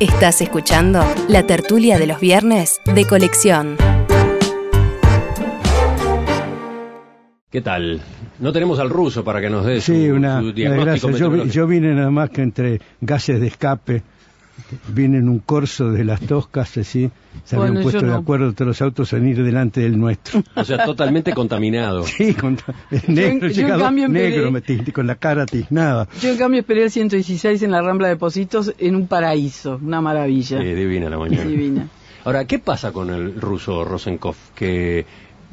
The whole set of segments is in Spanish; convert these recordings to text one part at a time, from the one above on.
Estás escuchando la tertulia de los viernes de colección. ¿Qué tal? No tenemos al ruso para que nos dé su, Sí, una, su una diagnóstico gracia. Yo, yo vine nada más que entre gases de escape. Vine en un corso de las toscas, así. Se Bueno, habían puesto de no. acuerdo todos los autos en ir delante del nuestro. O sea, totalmente contaminado. Sí, con, negro, yo llegado cambio negro, con la cara tiznada. Yo en cambio esperé el 116 en la Rambla de Positos en un paraíso, una maravilla. Eh, divina la mañana. Divina. Ahora, ¿qué pasa con el ruso Rosenkopf? Que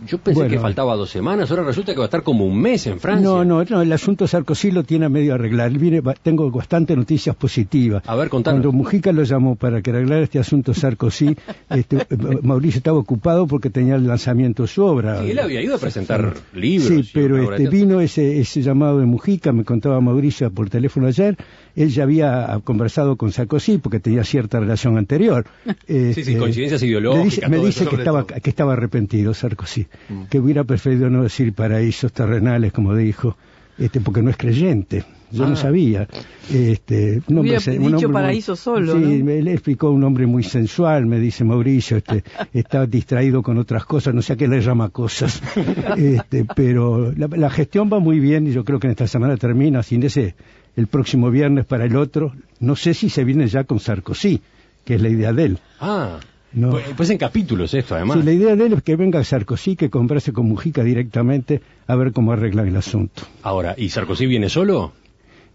yo pensé Bueno. que faltaba dos semanas, ahora resulta que va a estar como un mes en Francia. No, no, no, el asunto Sarkozy lo tiene a medio arreglar. Viene, tengo bastante noticias positivas. A ver, contanos. Cuando Mujica lo llamó para que arreglara este asunto Sarkozy, este, eh, Mauricio estaba ocupado porque tenía el lanzamiento de su obra. Sí, él había ido a presentar libros. Sí, pero este, vino ese, ese llamado de Mujica, me contaba Mauricio por teléfono ayer, él ya había conversado con Sarkozy porque tenía cierta relación anterior. Sí, sí, Este, coincidencias le ideológicas. dice- me dice que estaba, que estaba arrepentido Sarkozy, que hubiera preferido no decir paraísos terrenales, como dijo, este, porque no es creyente. Yo Ah. no sabía. Este, un hombre Hubiera sen- un dicho hombre muy- paraíso solo, Sí, ¿no? él explicó un hombre muy sensual, me dice Mauricio, este, está distraído con otras cosas, no sé a qué le llama cosas. Este, pero la, la gestión va muy bien y yo creo que en esta semana termina, sin ese, el próximo viernes para el otro. No sé si se viene ya con Sarkozy, que es la idea de él. Ah, No. pues, pues en capítulos esto, además. Sí, la idea de él es que venga Sarkozy, que converse con Mujica directamente a ver cómo arreglan el asunto. Ahora, ¿y Sarkozy viene solo?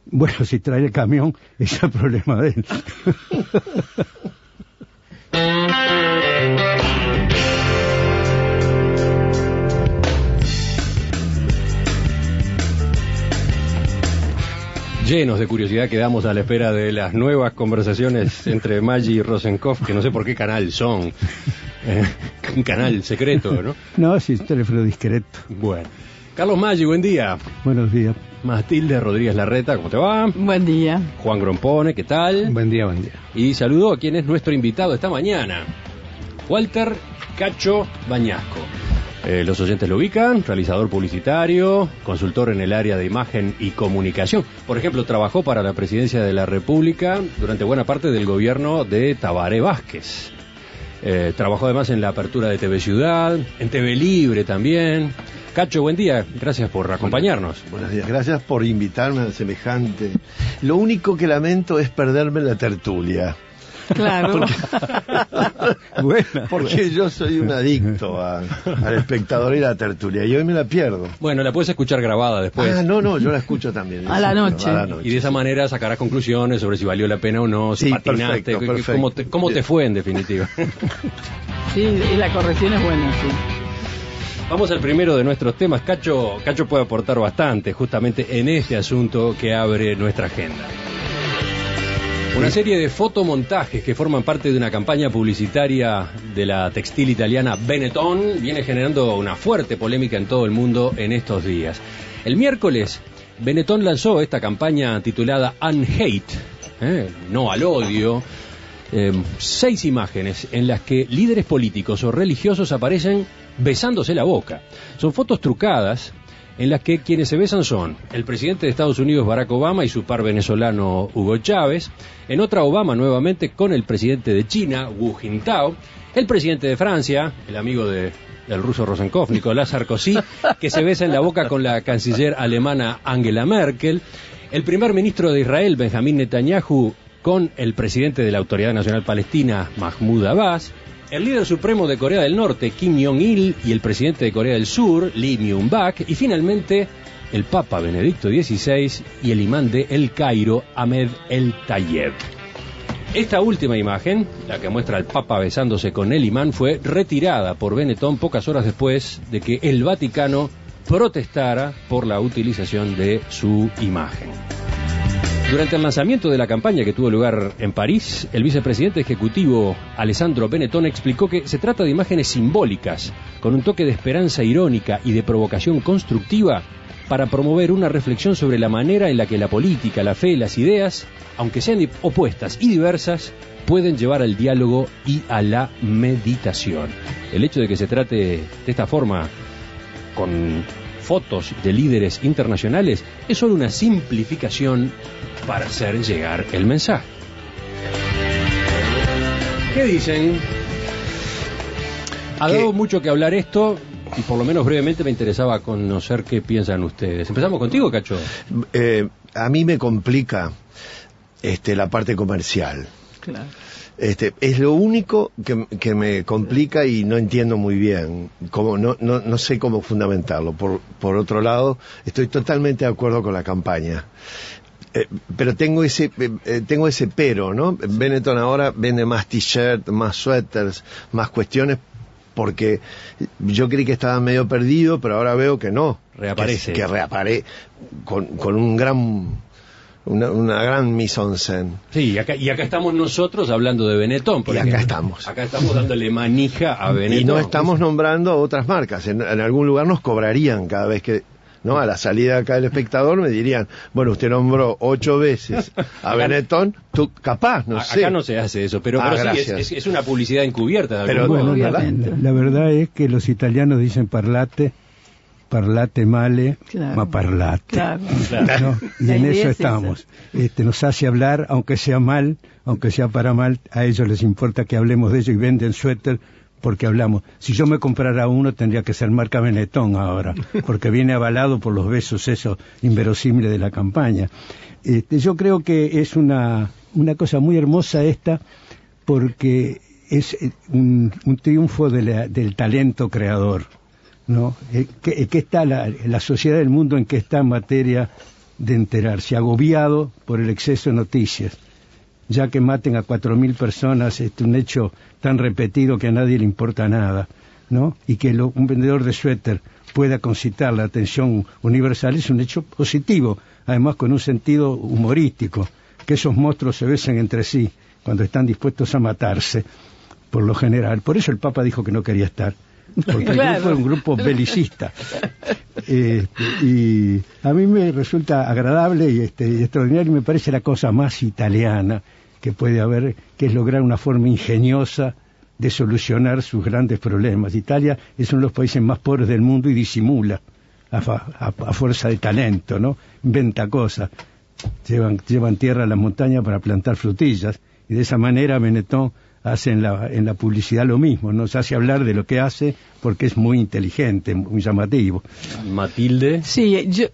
Bueno, si trae el camión, ese es el problema de él. Llenos de curiosidad quedamos a la espera de las nuevas conversaciones entre Maggi y Rosenkopf, que no sé por qué canal son. Eh, un canal secreto, ¿no? No, sí, es teléfono discreto. Bueno. Carlos Maggi, buen día. Buenos días. Matilde Rodríguez Larreta, ¿cómo te va? Buen día. Juan Grompone, ¿qué tal? Buen día, buen día. Y saludo a quien es nuestro invitado esta mañana, Walter Cacho Bañasco. Eh, los oyentes lo ubican, realizador publicitario, consultor en el área de imagen y comunicación. Por ejemplo, trabajó para la presidencia de la República durante buena parte del gobierno de Tabaré Vázquez. Eh, trabajó además en la apertura de TV Ciudad, en TV Libre también. Cacho, buen día, gracias por acompañarnos. Buenos días, gracias por invitarme a semejante. Lo único que lamento es perderme la tertulia, Claro. Buena. porque yo soy un adicto a- al espectador y la tertulia, y hoy me la pierdo. Bueno, la puedes escuchar grabada después. Ah, no, no, yo la escucho también. A la noche. A la noche. Y de esa manera sacarás conclusiones sobre si valió la pena o no, si Sí, patinaste, perfecto, perfecto. cómo, te, cómo te fue en definitiva. Sí, y la corrección es buena, sí. Vamos al primero de nuestros temas. Cacho, Cacho puede aportar bastante justamente en este asunto que abre nuestra agenda. Una serie de fotomontajes que forman parte de una campaña publicitaria de la textil italiana Benetton viene generando una fuerte polémica en todo el mundo en estos días. El miércoles, Benetton lanzó esta campaña titulada Unhate, ¿eh? no al odio, eh, seis imágenes en las que líderes políticos o religiosos aparecen besándose la boca. Son fotos trucadas en las que quienes se besan son el presidente de Estados Unidos Barack Obama y su par venezolano Hugo Chávez, en otra Obama nuevamente con el presidente de China Wu Jintao, el presidente de Francia, el amigo de- del ruso Rosenkopf, Nicolás Sarkozy, que se besa en la boca con la canciller alemana Angela Merkel, el primer ministro de Israel Benjamín Netanyahu con el presidente de la Autoridad Nacional Palestina Mahmoud Abbas, el líder supremo de Corea del Norte, Kim Jong-il, y el presidente de Corea del Sur, Lee Myung-bak, y finalmente el Papa Benedicto XVI y el imán de El Cairo, Ahmed El Tayeb. Esta última imagen, la que muestra al Papa besándose con el imán, fue retirada por Benetton pocas horas después de que el Vaticano protestara por la utilización de su imagen. Durante el lanzamiento de la campaña que tuvo lugar en París, el vicepresidente ejecutivo Alessandro Benetton explicó que se trata de imágenes simbólicas, con un toque de esperanza irónica y de provocación constructiva para promover una reflexión sobre la manera en la que la política, la fe las ideas, aunque sean opuestas y diversas, pueden llevar al diálogo y a la meditación. El hecho de que se trate de esta forma, con fotos de líderes internacionales, es solo una simplificación para hacer llegar el mensaje. ¿Qué dicen? Ha ¿Qué? dado mucho que hablar esto y por lo menos brevemente me interesaba conocer qué piensan ustedes. Empezamos contigo, Cacho. Eh, a mí me complica este, la parte comercial. Claro. Este, es lo único que, que me complica y no entiendo muy bien. Cómo, no, no, no sé cómo fundamentarlo. Por, por otro lado, estoy totalmente de acuerdo con la campaña. Eh, pero tengo ese eh, eh, tengo ese pero, ¿no? Benetton ahora vende más t-shirt, más suéteres, más cuestiones porque yo creí que estaba medio perdido, pero ahora veo que no. Reaparece. Que, que reaparece con, con un gran una, una gran mise en scène. Sí, y acá, y acá estamos nosotros hablando de Benetton. por Y acá estamos. Acá estamos dándole manija a Benetton. Y no estamos nombrando otras marcas. En, en algún lugar nos cobrarían cada vez que, ¿no? A la salida acá del espectador me dirían, bueno, usted nombró ocho veces a Benetton, tú capaz, no A- sé. Acá no se hace eso, pero, Ah, pero sí, es, gracias. es- es una publicidad encubierta. de Pero. Bueno, la, verdad es que los italianos dicen parlate, parlate male, Claro. ma parlate. Claro. ¿no? Y en eso estamos. Este, nos hace hablar, aunque sea mal, aunque sea para mal, a ellos les importa que hablemos de ello y venden suéter porque hablamos. Si yo me comprara uno, tendría que ser marca Benetton ahora, porque viene avalado por los besos esos inverosímiles de la campaña. Este, yo creo que es una, una cosa muy hermosa esta, porque es eh, un, un triunfo de la- del talento creador. ¿no? Eh, ¿Qué, qué está la, la sociedad del mundo en que está en materia de enterarse? Agobiado por el exceso de noticias. Ya que maten a cuatro mil personas, es un hecho tan repetido que a nadie le importa nada, ¿no? Y que lo- un vendedor de suéter pueda concitar la atención universal es un hecho positivo, además con un sentido humorístico, que esos monstruos se besen entre sí cuando están dispuestos a matarse, por lo general. Por eso el Papa dijo que no quería estar, porque el Claro. grupo era un grupo belicista. Este, y a mí me resulta agradable y, este, y extraordinario y me parece la cosa más italiana que puede haber, que es lograr una forma ingeniosa de solucionar sus grandes problemas. Italia es uno de los países más pobres del mundo y disimula a, a- fuerza de talento, ¿no? Inventa cosas. Llevan, llevan tierra a la montaña para plantar frutillas y de esa manera Benetton hace en la, en la publicidad lo mismo, nos hace hablar de lo que hace porque es muy inteligente, muy llamativo. Matilde. Sí, yo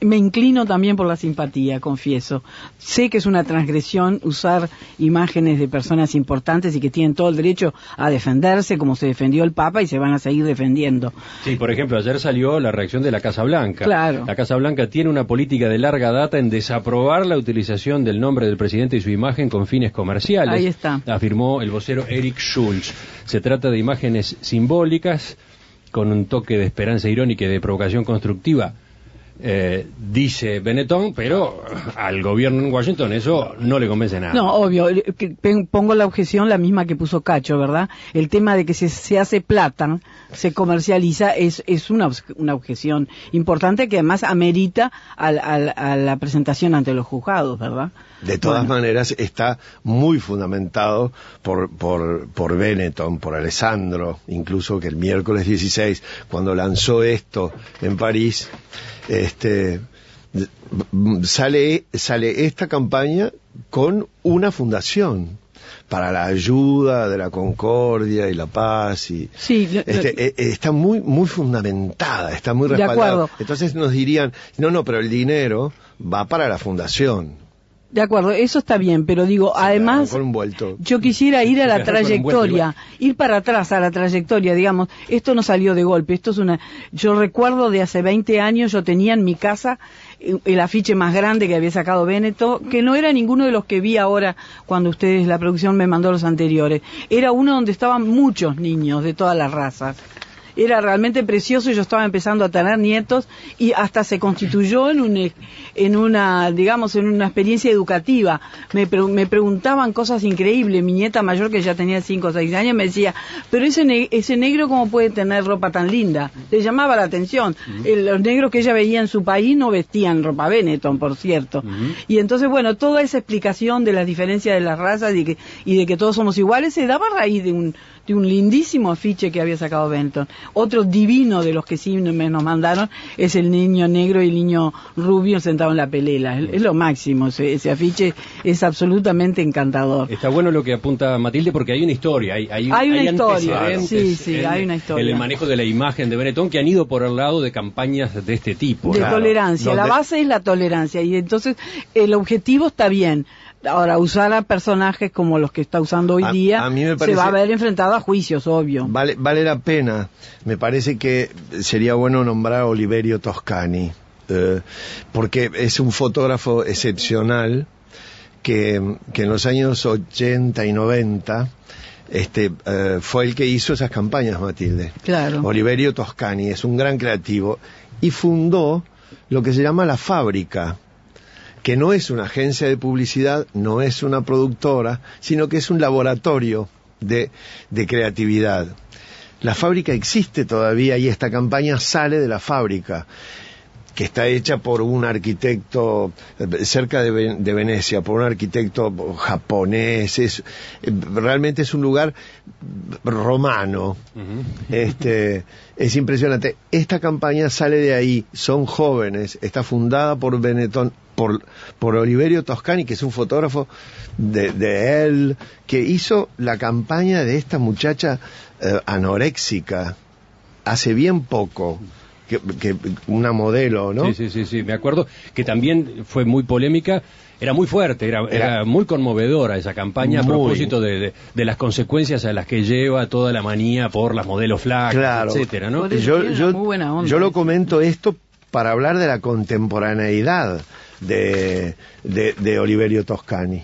me inclino también por la simpatía, confieso. Sé que es una transgresión usar imágenes de personas importantes y que tienen todo el derecho a defenderse como se defendió el Papa y se van a seguir defendiendo. Sí, por ejemplo, ayer salió la reacción de la Casa Blanca. Claro. La Casa Blanca tiene una política de larga data en desaprobar la utilización del nombre del presidente y su imagen con fines comerciales. Ahí está. Afirmó el vocero Eric Schulz. Se trata de imágenes simbólicas con un toque de esperanza irónica y de provocación constructiva. Eh, dice Benetton, pero al gobierno en Washington eso no le convence nada. No, obvio, eh, pongo la objeción la misma que puso Cacho, ¿verdad? El tema de que se, se hace plata, se comercializa, es, es una, una objeción importante que además amerita al- al- a la presentación ante los juzgados, ¿verdad? De todas Bueno. maneras, está muy fundamentado por, por, por Benetton, por Alessandro, incluso que el miércoles 16, cuando lanzó esto en París, este, sale, sale esta campaña con una fundación para la ayuda de la concordia y la paz y Sí, lo- este, lo- eh, está muy muy fundamentada, está muy respaldada. Entonces nos dirían, no, no, pero el dinero va para la fundación. De acuerdo, eso está bien, pero digo, además, con un vuelto. yo quisiera ir a la trayectoria, ir para atrás a la trayectoria, digamos, esto no salió de golpe, esto es una, yo recuerdo de hace 20 años, yo tenía en mi casa eh, el afiche más grande que había sacado Beneto, que no era ninguno de los que vi ahora cuando ustedes, la producción me mandó los anteriores, era uno donde estaban muchos niños de todas las razas. Era realmente precioso y yo estaba empezando a tener nietos y hasta se constituyó en, un, e- en una, digamos, en una experiencia educativa. Me, pre- me preguntaban cosas increíbles. Mi nieta mayor, que ya tenía 5 o 6 años, me decía, pero ese, ne- ese negro, ¿cómo puede tener ropa tan linda? Le llamaba la atención. El- los negros que ella veía en su país no vestían ropa Benetton, por cierto. Y entonces, bueno, toda esa explicación de las diferencias de las razas y, que, y de que todos somos iguales se daba a raíz de un, de un lindísimo afiche que había sacado Benetton. Otro divino de los que sí me nos mandaron es el niño negro y el niño rubio sentado en la pelela. Es, es lo máximo, ese, ese afiche es absolutamente encantador. Está bueno lo que apunta Matilde porque hay una historia, hay, hay, Hay una historia, sí, sí, en- hay una historia. En el manejo de la imagen de Benetton que han ido por el lado de campañas de este tipo. de tolerancia. La base es la tolerancia y entonces el objetivo está bien. Ahora, usar a personajes como los que está usando hoy A- día a mí me se va a ver enfrentado a juicios, obvio. Vale, vale la pena. Me parece que sería bueno nombrar a Oliverio Toscani, eh, porque es un fotógrafo excepcional que, que en los años 80 y 90 este, eh, fue el que hizo esas campañas, Matilde. Claro. Oliverio Toscani es un gran creativo y fundó lo que se llama La Fábrica, que no es una agencia de publicidad, no es una productora, sino que es un laboratorio de, de creatividad. La fábrica existe todavía y esta campaña sale de la fábrica, que está hecha por un arquitecto eh, cerca de Venecia, por un arquitecto japonés. Es, eh, realmente es un lugar romano. Este, es impresionante. Esta campaña sale de ahí, son jóvenes, está fundada por Benetton, por, por Oliverio Toscani, que es un fotógrafo de, de él, que hizo la campaña de esta muchacha eh, anoréxica hace bien poco. Que, que una modelo, ¿no? Sí, sí, sí, sí, me acuerdo que también fue muy polémica, era muy fuerte, era, era Era- muy conmovedora esa campaña a propósito de, de- de las consecuencias a las que lleva toda la manía por las modelos flacas, Claro. etcétera, ¿no? Yo, yo, muy buena onda yo lo comento esto para hablar de la contemporaneidad de, de, de Oliverio Toscani.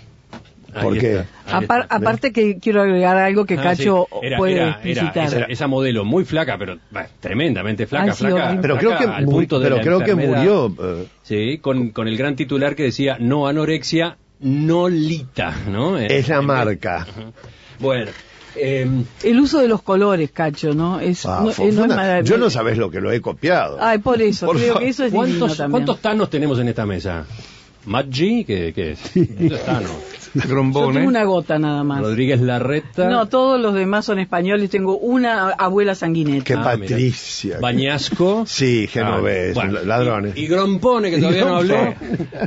Ahí ¿Por qué? está, ahí Apar- aparte que quiero agregar algo que Ah, Cacho sí. Era- puede era- era explicitar. esa, esa modelo muy flaca, pero bah, tremendamente flaca, Ay, sí, flaca. Pero flaca creo que, al punto de pero creo que murió. eh, Sí, con, con el gran titular que decía no anorexia, ¿no? Eh, es la en- marca. Bueno, eh, El uso de los colores, Cacho, ¿no? Es, Ah, no, no es yo no sabés lo que lo he copiado. Ay, por eso, Por creo fa- que eso es ¿cuántos. ¿cuántos tanos tenemos en esta mesa? Maggi, ¿qué, qué es? Eso es Yo Grombone. tengo una gota nada más. Rodríguez Larreta. No, todos los demás son españoles. Tengo una abuela sanguineta. Qué Ah, mira. Patricia. Bañasco. Sí, genovés, Ah, bueno, ladrones. Y, y Grompone, que todavía no habló.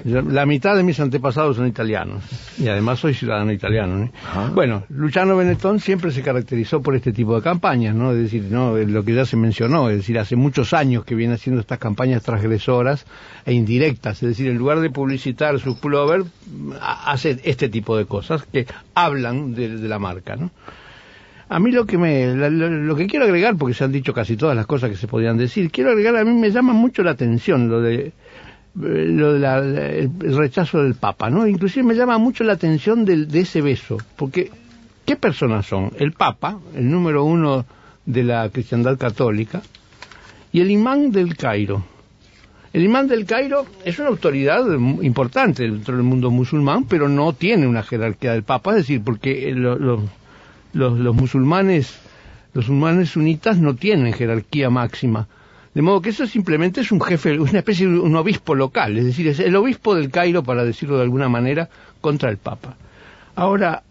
Yo- La mitad de mis antepasados son italianos y además soy ciudadano italiano. ¿no? Ajá. Bueno, Luciano Benetton siempre se caracterizó por este tipo de campañas, ¿no? Es decir, no, lo que ya se mencionó, es decir, hace muchos años que viene haciendo estas campañas transgresoras e indirectas, es decir, en lugar de publicitar sus pullover, ha- hace este tipo de cosas que hablan de, de la marca, ¿no? A mí lo que me lo, lo que quiero agregar, porque se han dicho casi todas las cosas que se podían decir, quiero agregar a mí me llama mucho la atención lo de eh, lo de la- el, rechazo del Papa, ¿no? Inclusive me llama mucho la atención del- de ese beso, porque ¿qué personas son? El Papa, el número uno de la cristiandad católica, y el imán del Cairo. El imán del Cairo es una autoridad importante dentro del mundo musulmán, pero no tiene una jerarquía del Papa, es decir, porque eh, lo- lo- los, los musulmanes, los musulmanes sunitas no tienen jerarquía máxima. De modo que eso simplemente es un jefe, una especie de un obispo local, es decir, es el obispo del Cairo, para decirlo de alguna manera, contra el Papa. Ahora,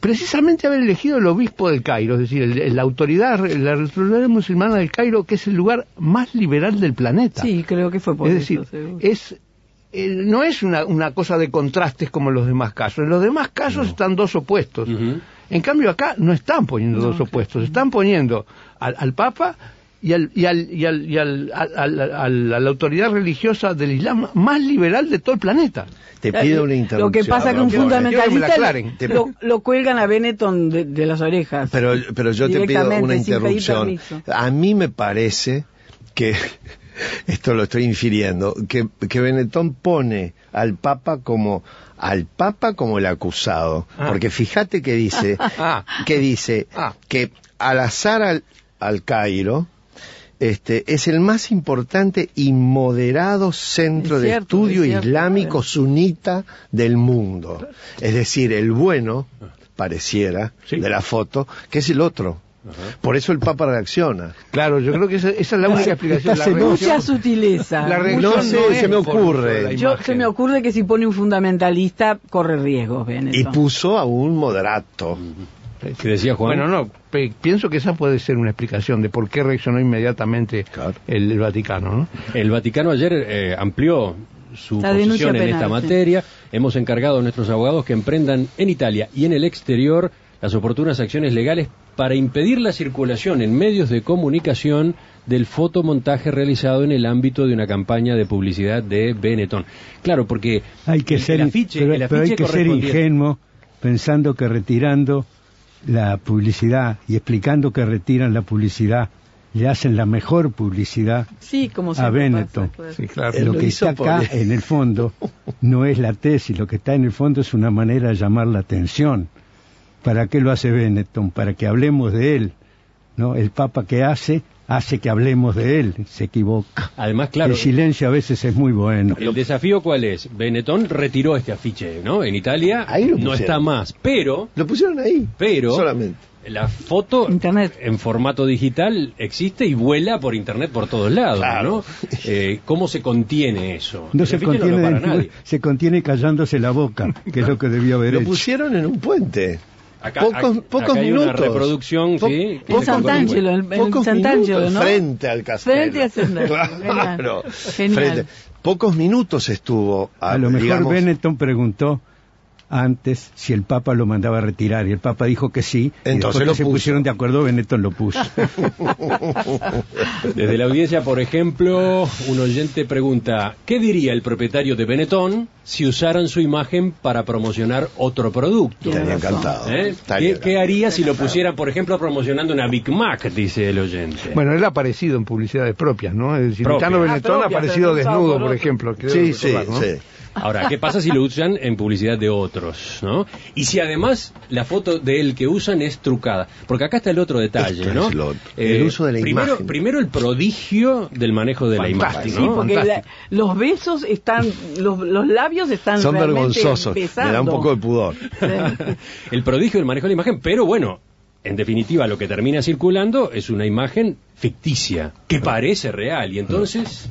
precisamente haber elegido el obispo del Cairo, es decir, el- el- la autoridad, la autoridad musulmana del Cairo, que es el lugar más liberal del planeta. Sí, creo que fue por es eso. decir, es eh, no es una, una cosa de contrastes como en los demás casos. En los demás casos están dos opuestos. En cambio acá no están poniendo No, dos opuestos, están poniendo al, al Papa y, al, y, al, y, al, y al- al- al- al- a la autoridad religiosa del Islam más liberal de todo el planeta. Te pido una Lo interrupción. que pasa es que un que fundamentalista lo, lo cuelgan a Benetton de, de las orejas. Pero, pero yo te pido una interrupción. A mí me parece que, esto lo estoy infiriendo, que, que Benetton pone al Papa como al Papa como el acusado. Ah. Porque fíjate que dice, Ah. que dice Ah. que al azar al, al Cairo, este, es el más importante y moderado centro Es de cierto, estudio es cierto, islámico sunita del mundo. Es decir, el bueno, pareciera, Sí. de la foto, que es el otro. Por eso el Papa reacciona. Claro, yo creo que esa, esa es la única explicación. La Mucha sutileza. La Mucha- reacción No sé, es se me ocurre. Yo, se me ocurre que si pone un fundamentalista, corre riesgos, Y puso a un moderato. ¿Qué decía Juan? Bueno, no, pe- pienso que esa puede ser una explicación de por qué reaccionó inmediatamente Claro. el, el Vaticano, ¿no? El Vaticano ayer eh, amplió su La posición en penal, esta sí. materia. Hemos encargado a nuestros abogados que emprendan en Italia y en el exterior las oportunas acciones legales para impedir la circulación en medios de comunicación del fotomontaje realizado en el ámbito de una campaña de publicidad de Benetton. Claro, porque Hay que el, ser, el afiche, pero, el pero hay que ser ingenuo pensando que retirando la publicidad y explicando que retiran la publicidad le hacen la mejor publicidad Sí, como a Benetton. pasa, pues. Sí, claro. Él lo lo que está acá por- en el fondo no es la tesis, lo que está en el fondo es una manera de llamar la atención. ¿Para qué lo hace Benetton? Para que hablemos de él. ¿No? El Papa que hace, hace que hablemos de él, se equivoca. Además, claro, El silencio a veces es muy bueno. el desafío cuál es? Benetton retiró este afiche, ¿no? En Italia Ahí lo no está más, pero Lo pusieron ahí. pero Solamente. la foto Internet. en formato digital existe y vuela por internet por todos lados, Claro. ¿no? Eh, ¿Cómo se contiene eso? No El se afiche contiene, lo para nadie. se contiene callándose la boca, que es lo que debió haber Lo hecho. pusieron en un puente. Acá, pocos acá- pocos acá hay minutos. una reproducción, Po- sí. frente al castelo. Frente al castelo. Claro. Genial. Frente. Pocos minutos estuvo. A lo mejor digamos, Benetton preguntó antes si el Papa lo mandaba a retirar y el Papa dijo que sí. y Entonces que lo se puso. pusieron de acuerdo, Benetton lo puso. Desde la audiencia, por ejemplo, un oyente pregunta, ¿qué diría el propietario de Benetton si usaran su imagen para promocionar otro producto? Estaría encantado. ¿Eh? Estaría ¿Qué, qué haría si lo pusieran, por ejemplo, promocionando una Big Mac? Dice el oyente. Bueno, él ha aparecido en publicidades propias, ¿no? Es decir. Tano Ah, Benetton ha aparecido desnudo, por ejemplo. creo Sí, sí, sí. Ahora, ¿qué pasa si lo usan en publicidad de otros, no? Y si además la foto de él que usan es trucada, porque acá está el otro detalle, Esto ¿no? es lo otro. El uso de la primero, imagen. Primero el prodigio del manejo de Fantástico. la imagen, Sí, ¿no? porque la- los besos están, los, los labios están Son vergonzosos. Me besando. da un poco de pudor. el prodigio del manejo de la imagen, pero bueno, en definitiva lo que termina circulando es una imagen ficticia, que parece real, y entonces...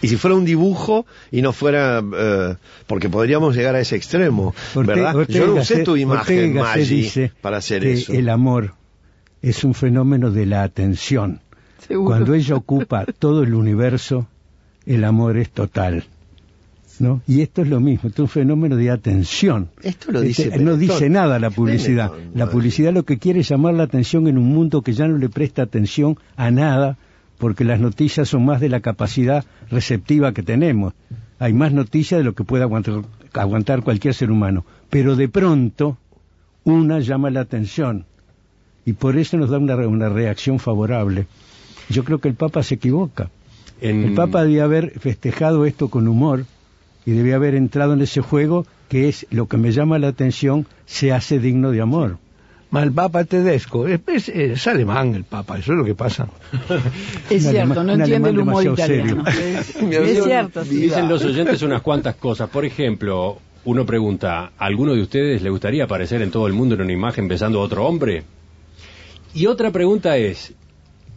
Y si fuera un dibujo y no fuera. eh, porque podríamos llegar a ese extremo, ¿verdad? Ortega- Yo no usé tu imagen, Maggi, dice para hacer que eso. El amor es un fenómeno de la atención. Seguro. Cuando ella ocupa todo el universo, el amor es total. ¿No? Y esto es lo mismo, esto es un fenómeno de atención. Esto lo dice Este, no dice nada la publicidad. La publicidad lo que quiere es llamar la atención en un mundo que ya no le presta atención a nada, porque las noticias son más de la capacidad receptiva que tenemos. Hay más noticias de lo que puede aguantar, aguantar cualquier ser humano. Pero de pronto, una llama la atención. Y por eso nos da una, una reacción favorable. Yo creo que el Papa se equivoca. En... El Papa debía haber festejado esto con humor y debía haber entrado en ese juego que es lo que me llama la atención, se hace digno de amor. Ma el Papa tedesco, es, es- es alemán el Papa, eso es lo que pasa. Es Un cierto, alemán- no entiende el humor italiano. serio. Es, cierto. sí. Dicen los oyentes unas cuantas cosas. Por ejemplo, uno pregunta, ¿a alguno de ustedes le gustaría aparecer en todo el mundo en una imagen besando a otro hombre? Y otra pregunta es,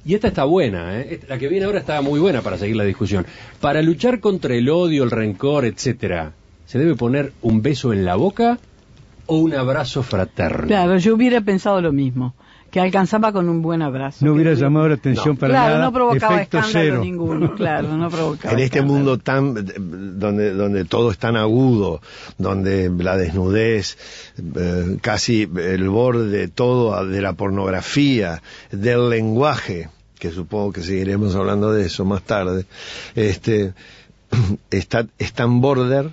y esta está buena, ¿eh? la que viene ahora está muy buena para seguir la discusión. Para luchar contra el odio, el rencor, etcétera, ¿se debe poner un beso en la boca o un abrazo fraterno? Claro, yo hubiera pensado lo mismo, que alcanzaba con un buen abrazo. No hubiera Que- llamado la atención No. para claro, nada. no provocaba efecto escándalo cero. ninguno, claro, no provocaba en este escándalo. mundo tan donde donde todo es tan agudo donde la desnudez eh, casi el borde de todo de la pornografía del lenguaje que supongo que seguiremos hablando de eso más tarde este está es tan border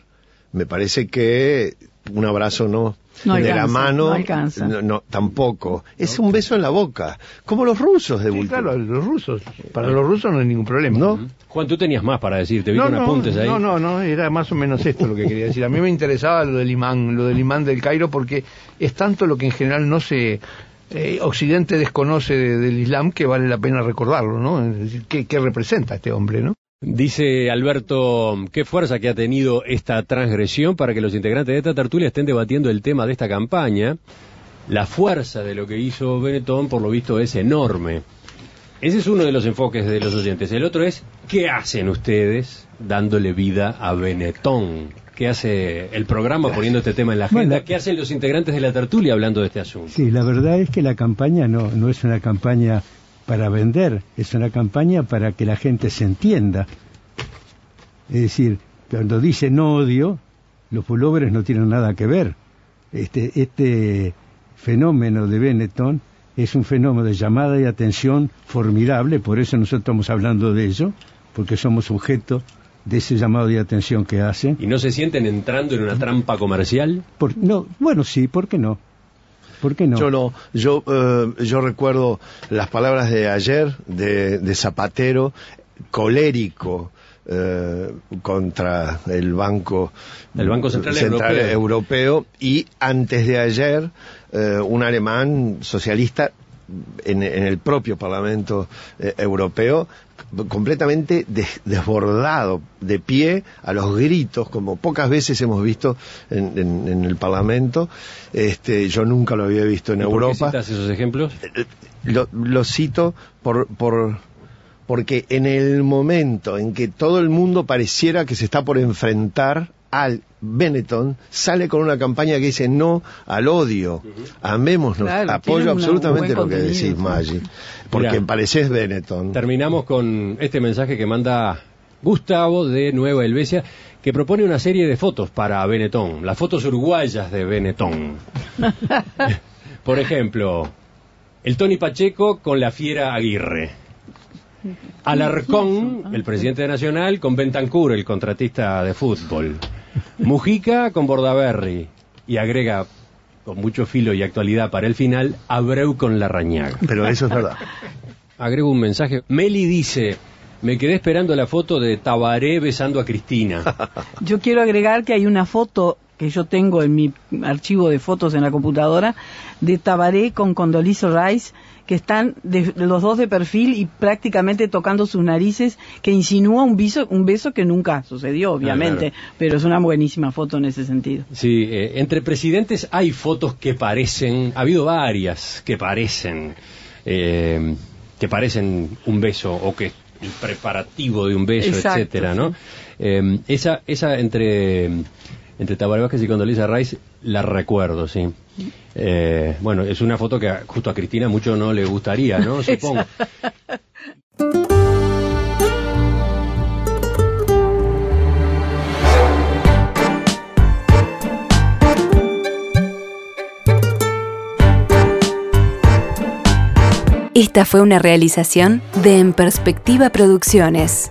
me parece que un abrazo no No de la alcanza, mano no alcanza. no, no, tampoco es un beso en la boca como los rusos de Sí, claro, los rusos, para los rusos no hay ningún problema. ¿No? Juan, tú tenías más para decir, te vi No, con no, apuntes ahí. no, no, no, era más o menos esto lo que quería decir. A mí me interesaba lo del imán, lo del imán del Cairo, porque es tanto lo que en general no se... eh, Occidente desconoce de- del Islam que vale la pena recordarlo, ¿no? Es decir, ¿qué, qué representa este hombre, no? Dice Alberto, qué fuerza que ha tenido esta transgresión para que los integrantes de esta tertulia estén debatiendo el tema de esta campaña. La fuerza de lo que hizo Benetton, por lo visto, es enorme. Ese es uno de los enfoques de los oyentes. El otro es, ¿qué hacen ustedes dándole vida a Benetton? ¿Qué hace el programa poniendo este tema en la agenda? Bueno. ¿Qué hacen los integrantes de la tertulia hablando de este asunto? Sí, la verdad es que la campaña no, no es una campaña para vender, es una campaña para que la gente se entienda. Es decir, cuando dice no odio, los pulóveres no tienen nada que ver. Este, este fenómeno de Benetton es un fenómeno de llamada y atención formidable, por eso nosotros estamos hablando de ello, porque somos sujetos de ese llamado de atención que hacen. ¿Y no se sienten entrando en una trampa comercial? Por- no, bueno, sí, ¿por qué no? ¿Por qué no? Yo no, yo, eh, yo recuerdo las palabras de ayer de, de Zapatero, colérico eh, contra el Banco, El Banco Central Europeo. Europeo, y antes de ayer eh, un alemán socialista en, en el propio Parlamento eh, Europeo completamente des- desbordado, de pie, a los gritos, como pocas veces hemos visto en, en- en el Parlamento. Este, yo nunca lo había visto en ¿Y por qué Europa. citas esos ejemplos? Lo, lo cito por, por, porque en el momento en que todo el mundo pareciera que se está por enfrentar al Benetton, sale con una campaña que dice no al odio, amémonos, Claro, apoyo absolutamente lo que decís. Maggi, porque Mirá. pareces Benetton. Terminamos con este mensaje que manda Gustavo de Nueva Helvecia, que propone una serie de fotos para Benetton, las fotos uruguayas de Benetton. Por ejemplo, el Tony Pacheco con la fiera Aguirre. Alarcón, el presidente de Nacional, con Bentancur, el contratista de fútbol. Mujica con Bordaberry. Y agrega, con mucho filo y actualidad para el final, Abreu con Larrañaga. Pero eso es verdad. Agrego un mensaje. Meli dice, me quedé esperando la foto de Tabaré besando a Cristina. Yo quiero agregar que hay una foto que yo tengo en mi archivo de fotos en la computadora de Tabaré con Condoleezza Rice que están de- los dos de perfil y prácticamente tocando sus narices que insinúa un beso, un beso que nunca sucedió obviamente, claro. pero es una buenísima foto en ese sentido. Sí, eh, entre presidentes hay fotos que parecen, ha habido varias que parecen, eh, que parecen un beso o que el preparativo de un beso, Exacto, etcétera, ¿no? sí. Eh, esa, esa entre entre Tabaré Vázquez y Condoleezza Rice la recuerdo, sí. Eh, bueno, es una foto que justo a Cristina mucho no le gustaría, ¿no? Supongo. Esta fue una realización de En Perspectiva Producciones.